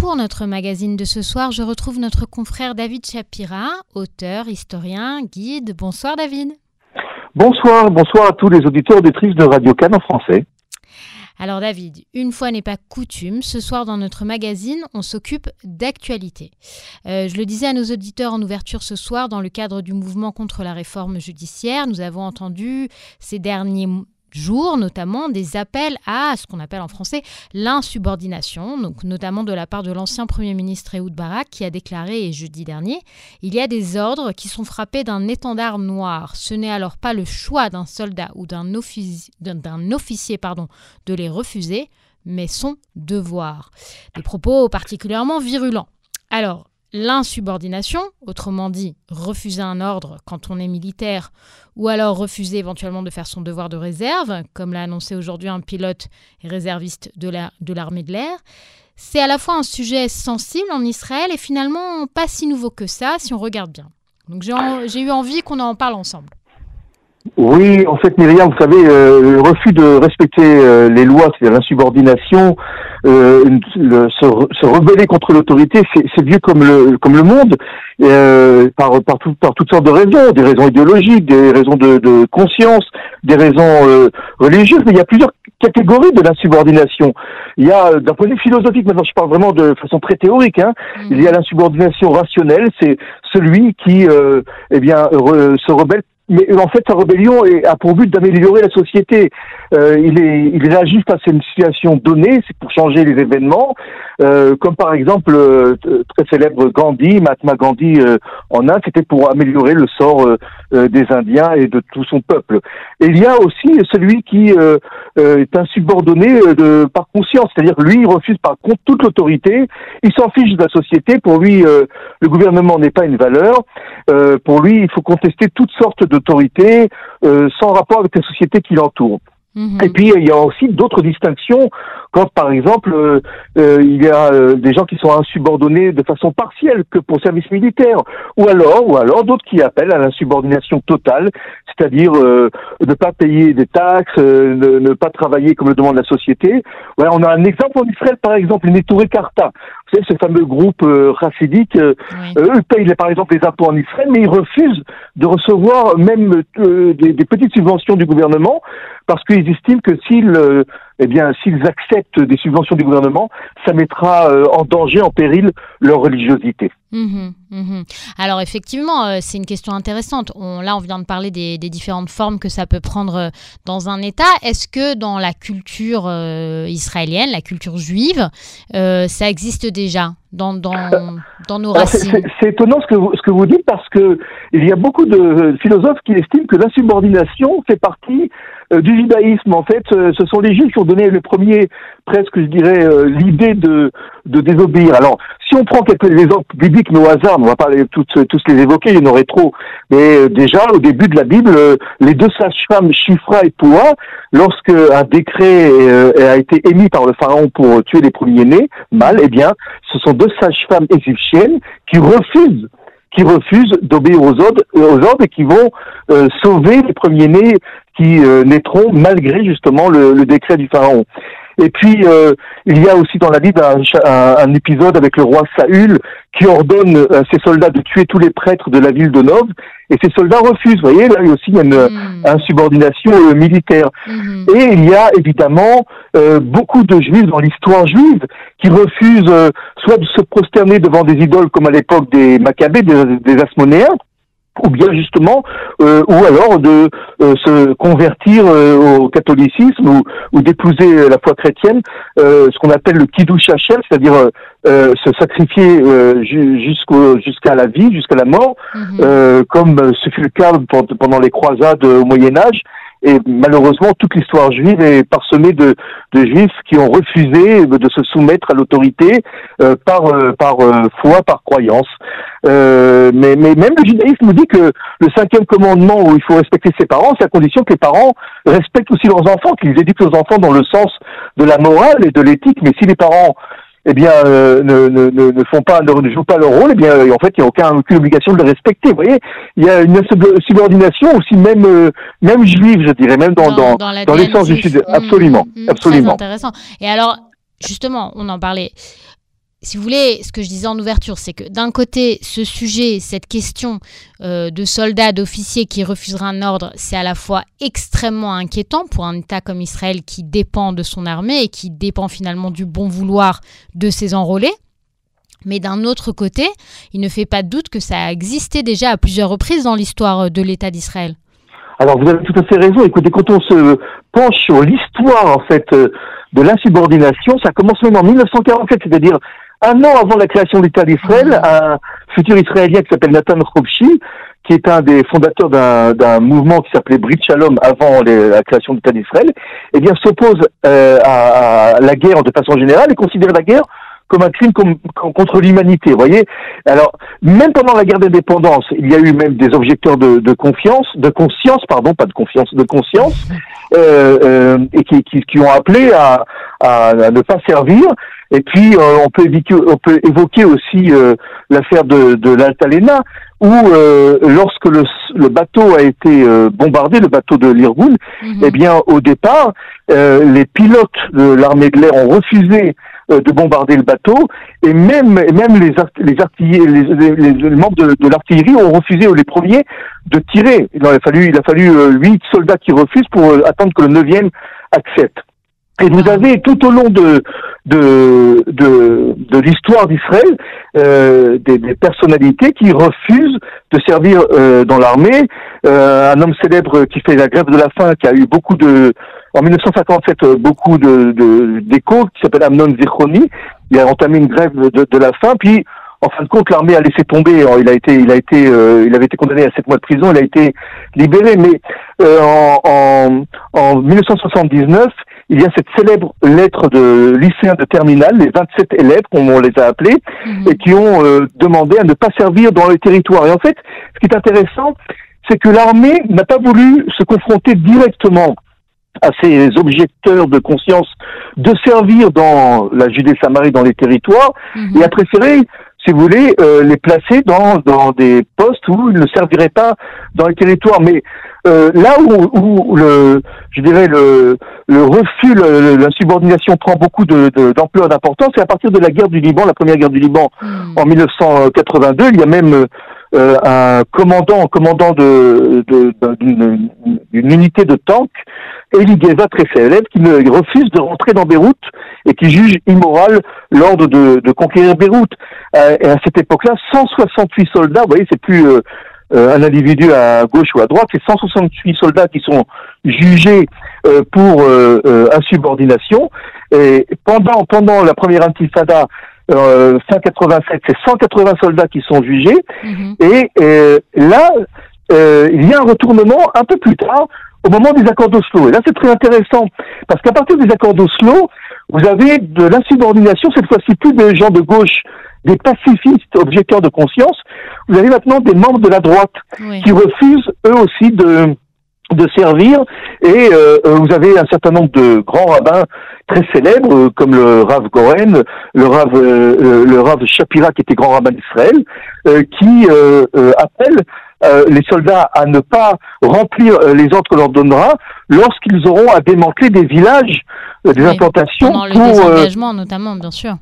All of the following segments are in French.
pour notre magazine de ce soir, je retrouve notre confrère David Chapira, auteur, historien, guide. Bonsoir David. Bonsoir, bonsoir à tous les auditeurs et auditrices de Radio Cannes en français. Alors David, une fois n'est pas coutume, ce soir dans notre magazine, on s'occupe d'actualité. Euh, je le disais à nos auditeurs en ouverture ce soir, dans le cadre du mouvement contre la réforme judiciaire, nous avons entendu ces derniers jour, notamment des appels à ce qu'on appelle en français l'insubordination, notamment de la part de l'ancien Premier ministre Ehud Barak qui a déclaré jeudi dernier il y a des ordres qui sont frappés d'un étendard noir. Ce n'est alors pas le choix d'un soldat ou d'un officier pardon, de les refuser, mais son devoir. Des propos particulièrement virulents. Alors, L'insubordination, autrement dit refuser un ordre quand on est militaire, ou alors refuser éventuellement de faire son devoir de réserve, comme l'a annoncé aujourd'hui un pilote et réserviste de l'armée de l'air, c'est à la fois un sujet sensible en Israël et finalement pas si nouveau que ça si on regarde bien. Donc j'ai eu envie qu'on en parle ensemble. Oui, en fait, Myriam, vous savez, euh, le refus de respecter euh, les lois, c'est-à-dire l'insubordination, euh, se, se, rebeller contre l'autorité, c'est vieux comme le comme le monde, euh, par par, par toutes sortes de raisons, des raisons idéologiques, des raisons de, de conscience, des raisons religieuses, mais il y a plusieurs catégories de l'insubordination. Il y a, d'un point de vue philosophique, maintenant je parle vraiment de façon très théorique, hein, mmh. il y a l'insubordination rationnelle, c'est celui qui, eh bien, se rebelle mais en fait, sa rébellion a pour but d'améliorer la société. Euh, il, est, il réagit face à une situation donnée, c'est pour changer les événements, euh, comme par exemple euh, très célèbre Gandhi, Mahatma Gandhi euh, en Inde, c'était pour améliorer le sort euh, des Indiens et de tout son peuple. Et il y a aussi celui qui est insubordonné de, par conscience, c'est-à-dire lui, il refuse par contre toute l'autorité, il s'en fiche de la société, pour lui, le gouvernement n'est pas une valeur, pour lui, il faut contester toutes sortes d'autorités sans rapport avec la société qui l'entoure. Mhm. Et puis il y a aussi d'autres distinctions quand par exemple euh, euh, il y a euh, des gens qui sont insubordonnés de façon partielle que pour service militaire, ou alors ou alors d'autres qui appellent à l'insubordination totale, c'est-à-dire ne pas payer des taxes, ne, ne, pas travailler comme le demande la société. Ouais, on a un exemple en Israël par exemple, Neturei Karta. Vous savez, ce fameux groupe racidique, eux payent par exemple les impôts en Israël, mais ils refusent de recevoir même des, des petites subventions du gouvernement parce qu'ils estiment que s'ils euh, eh bien, s'ils acceptent des subventions du gouvernement, ça mettra euh, en danger, en péril leur religiosité. Mmh mmh Alors effectivement, euh, c'est une question intéressante. On, là, on vient de parler des, différentes formes que ça peut prendre dans un État. Est-ce que dans la culture israélienne, la culture juive, ça existe déjà dans, dans, dans nos racines? C'est étonnant ce que, vous, ce que vous dites parce que il y a beaucoup de philosophes qui estiment que l'insubordination fait partie euh, du judaïsme. En fait, euh, ce sont les juifs qui ont donné le premier, presque, je dirais, euh, l'idée de, de désobéir. Alors, si on prend quelques exemples bibliques, mais au hasard, on va pas tous, les évoquer, il y en aurait trop. Mais déjà, au début de la Bible, les deux sages-femmes, Shifra et Poua, lorsque un décret a été émis par le pharaon pour tuer les premiers-nés, mâles, eh bien, ce sont deux sages-femmes égyptiennes qui refusent qui refusent d'obéir aux ordres, aux ordres et qui vont sauver les premiers-nés qui euh, naîtront malgré justement le, le, décret du pharaon. Et puis euh, il y a aussi dans la Bible un, un, épisode avec le roi Saül qui ordonne à ses soldats de tuer tous les prêtres de la ville de Nov, et ces soldats refusent. Vous voyez, là il y a aussi une, insubordination euh, militaire. Mm-hmm. Et il y a évidemment beaucoup de juifs dans l'histoire juive qui refusent soit de se prosterner devant des idoles comme à l'époque des Maccabées, des, des Asmonéens, ou bien justement, euh, ou alors de euh, se convertir euh, au catholicisme ou, ou d'épouser la foi chrétienne, ce qu'on appelle le kiddush Hashem, c'est-à-dire se sacrifier jusqu'au jusqu'à la vie, jusqu'à la mort, mhm. comme ce fut le cas pendant les croisades au Moyen Âge, et malheureusement, toute l'histoire juive est parsemée de, juifs qui ont refusé de se soumettre à l'autorité euh, par, euh, par euh, foi, par croyance. mais, mais même le judaïsme nous dit que le cinquième commandement où il faut respecter ses parents, c'est à condition que les parents respectent aussi leurs enfants, qu'ils éduquent leurs enfants dans le sens de la morale et de l'éthique. Mais si les parents eh bien, euh, ne, ne, ne, font pas, ne, jouent pas leur rôle, eh bien, en fait, il n'y a aucun, aucune obligation de le respecter. Vous voyez, il y a une subordination aussi, même, euh, même juive, je dirais, même dans, dans, dans, l'essence du Sud. Absolument, mmh, mmh, absolument. Très intéressant. Et alors, justement, on en parlait. Si vous voulez, ce que je disais en ouverture, c'est que d'un côté, ce sujet, cette question euh, de soldats, d'officiers qui refuseraient un ordre, c'est à la fois extrêmement inquiétant pour un État comme Israël qui dépend de son armée et qui dépend finalement du bon vouloir de ses enrôlés. Mais d'un autre côté, il ne fait pas de doute que ça a existé déjà à plusieurs reprises dans l'histoire de l'État d'Israël. Alors vous avez tout à fait raison. Écoutez, quand on se penche sur l'histoire en fait euh, de l'insubordination, ça commence même en 1947, c'est-à-dire un an avant la création de l'État d'Israël, mmh. un futur Israélien qui s'appelle Nathan Khopshi, qui est un des fondateurs d'un mouvement qui s'appelait Brit Shalom avant la création de l'État d'Israël, eh bien s'oppose euh, à, à, la guerre de façon générale et considère la guerre comme un crime contre l'humanité. Voyez Alors, même pendant la guerre d'indépendance, il y a eu même des objecteurs de, de confiance, de conscience, pardon, pas de confiance, de conscience, euh, euh, et qui, qui, qui, ont appelé à, à, ne pas servir. Et puis, euh, on, peut évoquer, on peut évoquer aussi euh, l'affaire de, de l'Altalena, où euh, lorsque le, le, bateau a été bombardé, le bateau de l'Irgun, mhm. eh bien, au départ, les pilotes de l'armée de l'air ont refusé euh, de bombarder le bateau et même même les les, artilleries, les, membres de, de l'artillerie ont refusé les premiers de tirer. Il a fallu il a fallu euh, huit soldats qui refusent pour euh, attendre que le neuvième accepte. Et vous ah. avez tout au long de de de, de l'histoire d'Israël euh, des, des, personnalités qui refusent de servir euh, dans l'armée. Euh, un homme célèbre qui fait la grève de la faim, qui a eu beaucoup de en 1957 euh, beaucoup de d'échos, qui s'appelle Amnon Zichroni. Il a entamé une grève de, de la faim, puis en fin de compte, l'armée a laissé tomber. Il a été, il a été, euh, il avait été condamné à sept mois de prison. Il a été libéré. Mais euh, en, en, en 1979, il y a cette célèbre lettre de lycéens de terminale, les 27 élèves, comme on les a appelés, mhm. et qui ont euh, demandé à ne pas servir dans les territoires. Et en fait, ce qui est intéressant, c'est que l'armée n'a pas voulu se confronter directement à ces objecteurs de conscience de servir dans la Judée-Samarie, dans les territoires, mhm. et a préféré si vous voulez, euh, les placer dans, dans des postes où ils ne serviraient pas dans les territoires. Mais euh, là où, où, le, je dirais le, le refus, la subordination prend beaucoup de, d'ampleur, d'importance, c'est à partir de la guerre du Liban, la première guerre du Liban hmm. en 1982. Il y a même euh, un commandant, commandant de, d'une, unité de tank, Eli Geza, très célèbre, qui ne, refuse de rentrer dans Beyrouth et qui juge immoral l'ordre de, de conquérir Beyrouth. Euh, et à cette époque-là, 168 soldats, vous voyez, c'est plus euh, euh, un individu à gauche ou à droite, c'est 168 soldats qui sont jugés pour insubordination. Et pendant pendant la première intifada, euh, fin 87, c'est 180 soldats qui sont jugés. Mhm. Et là, il y a un retournement un peu plus tard au moment des accords d'Oslo. Et là, c'est très intéressant, parce qu'à partir des accords d'Oslo, vous avez de l'insubordination, cette fois-ci plus des gens de gauche, des pacifistes objecteurs de conscience, vous avez maintenant des membres de la droite qui refusent eux aussi de de servir. Et euh, vous avez un certain nombre de grands rabbins très célèbres euh, comme le Rav Goren, le Rav euh, le Rav Shapira qui était grand rabbin d'Israël qui appellent euh, les soldats à ne pas remplir euh, les ordres qu'on leur donnera lorsqu'ils auront à démanteler des villages, euh, des implantations. Pendant le désengagement notamment, bien sûr.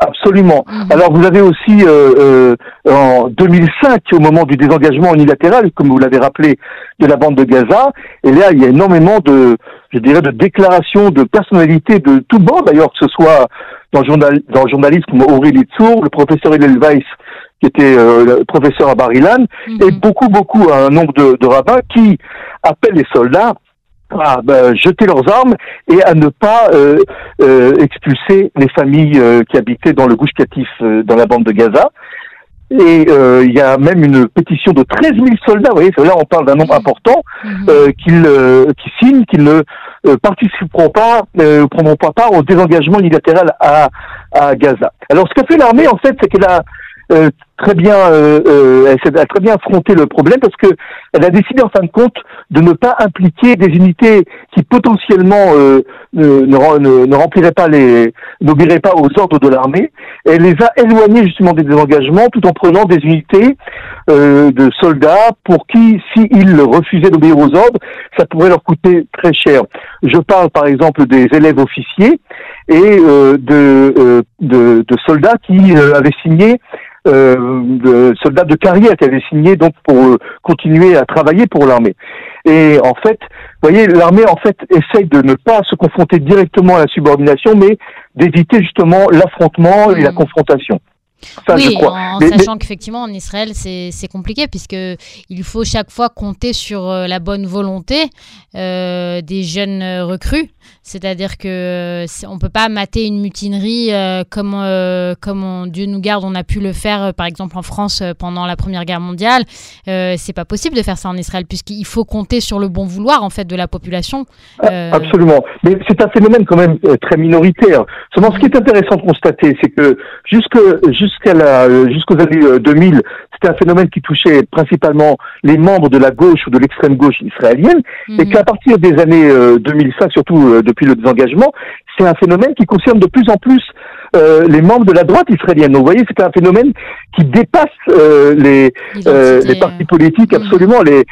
absolument. Mhm. Alors vous avez aussi en 2005, au moment du désengagement unilatéral, comme vous l'avez rappelé, de la bande de Gaza, et là il y a énormément de, je dirais, de déclarations de personnalités de tout bord, d'ailleurs, que ce soit dans le, journal, dans le journalisme comme Aurélie Tsour, le professeur Hillel Weiss, qui était euh, professeur à Barilan, mhm. et beaucoup, beaucoup, un nombre de, de rabbins qui appellent les soldats à ben, jeter leurs armes et à ne pas euh, euh, expulser les familles qui habitaient dans le Gouche Katif, dans la bande de Gaza. Et il y a même une pétition de 13 000 soldats, vous voyez, là on parle d'un nombre important, mhm. qui signent qu'ils ne participeront pas, ne prendront pas part au désengagement unilatéral à, à Gaza. Alors ce qu'a fait l'armée, en fait, c'est qu'elle a euh, très bien, euh, euh, elle a très bien affronté le problème parce que elle a décidé en fin de compte de ne pas impliquer des unités qui potentiellement euh, ne, ne, ne, rempliraient pas les, n'obéiraient pas aux ordres de l'armée. Elle les a éloignés justement des désengagements tout en prenant des unités euh, de soldats pour qui, s'ils refusaient d'obéir aux ordres, ça pourrait leur coûter très cher. Je parle par exemple des élèves officiers et de, de, de, soldats qui avaient signé de soldats de carrière qui avaient signé donc pour continuer à travailler pour l'armée. Et en fait, vous voyez, l'armée en fait essaye de ne pas se confronter directement à la subordination, mais d'éviter justement l'affrontement et la mmh. Oui, en, sachant qu'effectivement en Israël c'est compliqué puisque il faut chaque fois compter sur euh, la bonne volonté euh, des jeunes euh, recrues. C'est-à-dire que on peut pas mater une mutinerie comme comme Dieu nous garde, on a pu le faire par exemple en France pendant la Première Guerre mondiale. c'est pas possible de faire ça en Israël puisqu'il faut compter sur le bon vouloir en fait de la population. Ah, absolument, mais c'est un phénomène quand même très minoritaire. Seulement, ce qui est intéressant de constater, c'est que jusque jusqu'à la euh, jusqu'aux années 2000, euh, c'était un phénomène qui touchait principalement les membres de la gauche ou de l'extrême gauche israélienne, et mhm. qu'à partir des années 2005, euh, surtout depuis le désengagement, c'est un phénomène qui concerne de plus en plus euh, les membres de la droite israélienne. Donc, vous voyez, c'est un phénomène qui dépasse euh, les, euh, les partis politiques, mm. absolument, les,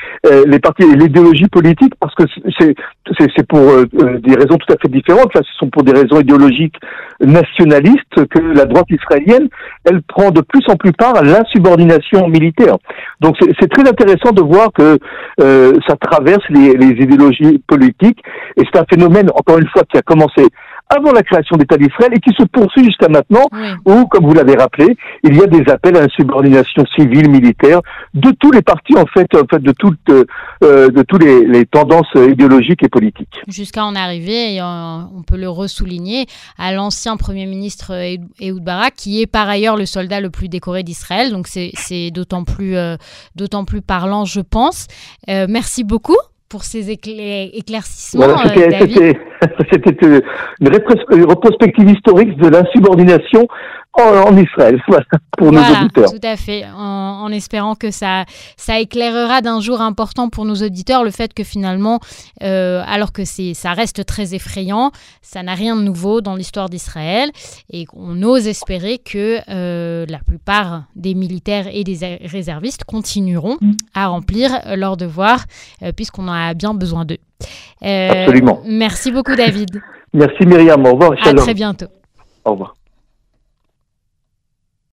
les partis, l'idéologie politique, parce que c'est, c'est, pour des raisons tout à fait différentes. Là, ce sont pour des raisons idéologiques nationalistes que la droite israélienne, elle prend de plus en plus part à l'insubordination militaire. Donc, c'est, très intéressant de voir que ça traverse les, les idéologies politiques, et c'est un phénomène, encore une fois, qui a commencé avant la création d'État d'Israël et qui se poursuit jusqu'à maintenant, où, comme vous l'avez rappelé, il y a des appels à une subordination civile, militaire, de tous les partis, en fait, en fait de toutes, euh, de tous les, tendances idéologiques et politiques. Jusqu'à en arriver, et on peut le ressouligner, à l'ancien Premier ministre Ehud Barak, qui est par ailleurs le soldat le plus décoré d'Israël. Donc c'est d'autant plus, euh, d'autant plus parlant, je pense. Euh, merci beaucoup pour ces éclaircissements. C'était euh, une rétrospective historique de l'insubordination en, Israël, pour nos auditeurs. Tout à fait, en, espérant que ça, ça éclairera d'un jour important pour nos auditeurs le fait que finalement, euh, alors que ça reste très effrayant, ça n'a rien de nouveau dans l'histoire d'Israël et qu'on ose espérer que euh, la plupart des militaires et des réservistes continueront mm. à remplir leur devoir euh, puisqu'on en a bien besoin d'eux. Absolument. Merci beaucoup David. Merci Myriam, au revoir. À très bientôt. Au revoir.